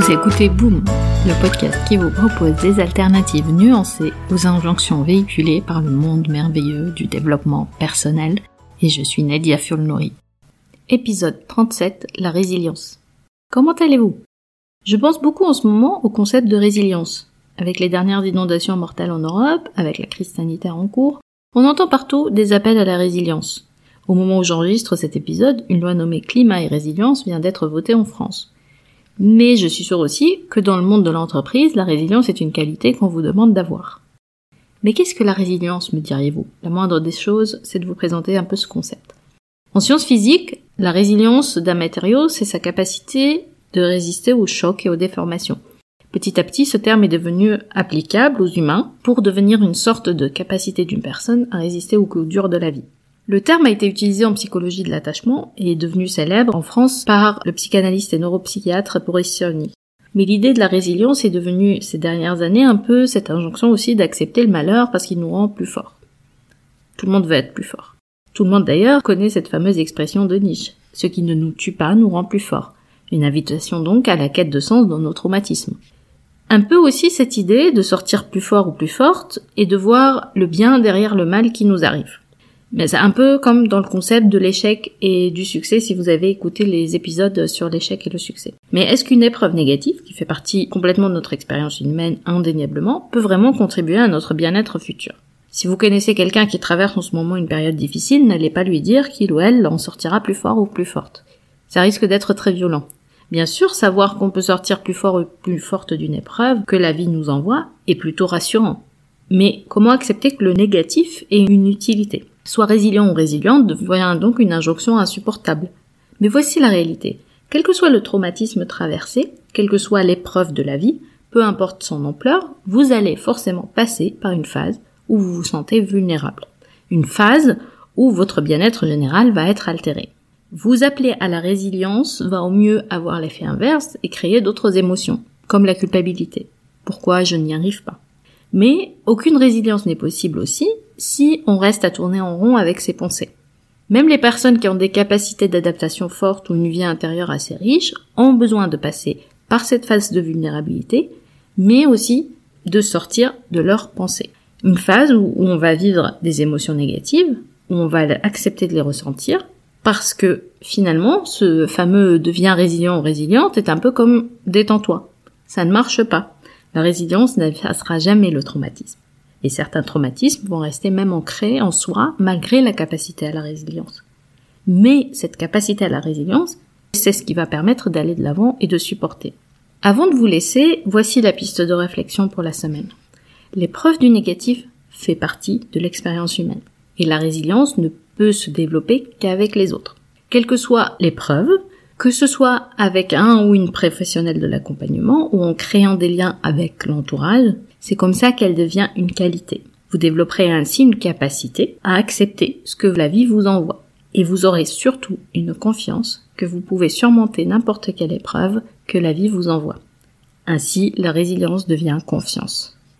écoutez Boom, le podcast qui vous propose des alternatives nuancées aux injonctions véhiculées par le monde merveilleux du développement personnel. Et je suis Nadia Fulnori. Épisode 37, la résilience. Comment allez-vous? Je pense beaucoup en ce moment au concept de résilience. Avec les dernières inondations mortelles en Europe, avec la crise sanitaire en cours, on entend partout des appels à la résilience. Au moment où j'enregistre cet épisode, une loi nommée Climat et Résilience vient d'être votée en France. Mais je suis sûre aussi que dans le monde de l'entreprise, la résilience est une qualité qu'on vous demande d'avoir. Mais qu'est-ce que la résilience, me diriez-vous? La moindre des choses, c'est de vous présenter un peu ce concept. En sciences physiques, la résilience d'un matériau, c'est sa capacité de résister aux chocs et aux déformations. Petit à petit, ce terme est devenu applicable aux humains pour devenir une sorte de capacité d'une personne à résister aux coups durs de la vie. Le terme a été utilisé en psychologie de l'attachement et est devenu célèbre en France par le psychanalyste et neuropsychiatre Boris Cyrulnik. Mais l'idée de la résilience est devenue ces dernières années un peu cette injonction aussi d'accepter le malheur parce qu'il nous rend plus forts. Tout le monde veut être plus fort. Tout le monde d'ailleurs connaît cette fameuse expression de Nietzsche. Ce qui ne nous tue pas nous rend plus forts. Une invitation donc à la quête de sens dans nos traumatismes. Un peu aussi cette idée de sortir plus fort ou plus forte et de voir le bien derrière le mal qui nous arrive. Mais c'est un peu comme dans le concept de l'échec et du succès si vous avez écouté les épisodes sur l'échec et le succès. Mais est-ce qu'une épreuve négative, qui fait partie complètement de notre expérience humaine indéniablement, peut vraiment contribuer à notre bien-être futur? Si vous connaissez quelqu'un qui traverse en ce moment une période difficile, n'allez pas lui dire qu'il ou elle en sortira plus fort ou plus forte. Ça risque d'être très violent. Bien sûr, savoir qu'on peut sortir plus fort ou plus forte d'une épreuve que la vie nous envoie est plutôt rassurant. Mais comment accepter que le négatif ait une utilité? Soit résilient ou résiliente devient donc une injonction insupportable. Mais voici la réalité. Quel que soit le traumatisme traversé, quelle que soit l'épreuve de la vie, peu importe son ampleur, vous allez forcément passer par une phase où vous vous sentez vulnérable. Une phase où votre bien-être général va être altéré. Vous appeler à la résilience va au mieux avoir l'effet inverse et créer d'autres émotions, comme la culpabilité. Pourquoi je n'y arrive pas? Mais aucune résilience n'est possible aussi si on reste à tourner en rond avec ses pensées. Même les personnes qui ont des capacités d'adaptation fortes ou une vie intérieure assez riche ont besoin de passer par cette phase de vulnérabilité, mais aussi de sortir de leurs pensées. Une phase où on va vivre des émotions négatives, où on va accepter de les ressentir, parce que finalement, ce fameux devient résilient ou résiliente est un peu comme détends-toi. Ça ne marche pas. La résilience n'effacera jamais le traumatisme. Et certains traumatismes vont rester même ancrés en soi malgré la capacité à la résilience. Mais cette capacité à la résilience, c'est ce qui va permettre d'aller de l'avant et de supporter. Avant de vous laisser, voici la piste de réflexion pour la semaine. L'épreuve du négatif fait partie de l'expérience humaine. Et la résilience ne peut se développer qu'avec les autres. Quelle que soit l'épreuve, que ce soit avec un ou une professionnelle de l'accompagnement ou en créant des liens avec l'entourage, c'est comme ça qu'elle devient une qualité. Vous développerez ainsi une capacité à accepter ce que la vie vous envoie. Et vous aurez surtout une confiance que vous pouvez surmonter n'importe quelle épreuve que la vie vous envoie. Ainsi, la résilience devient confiance.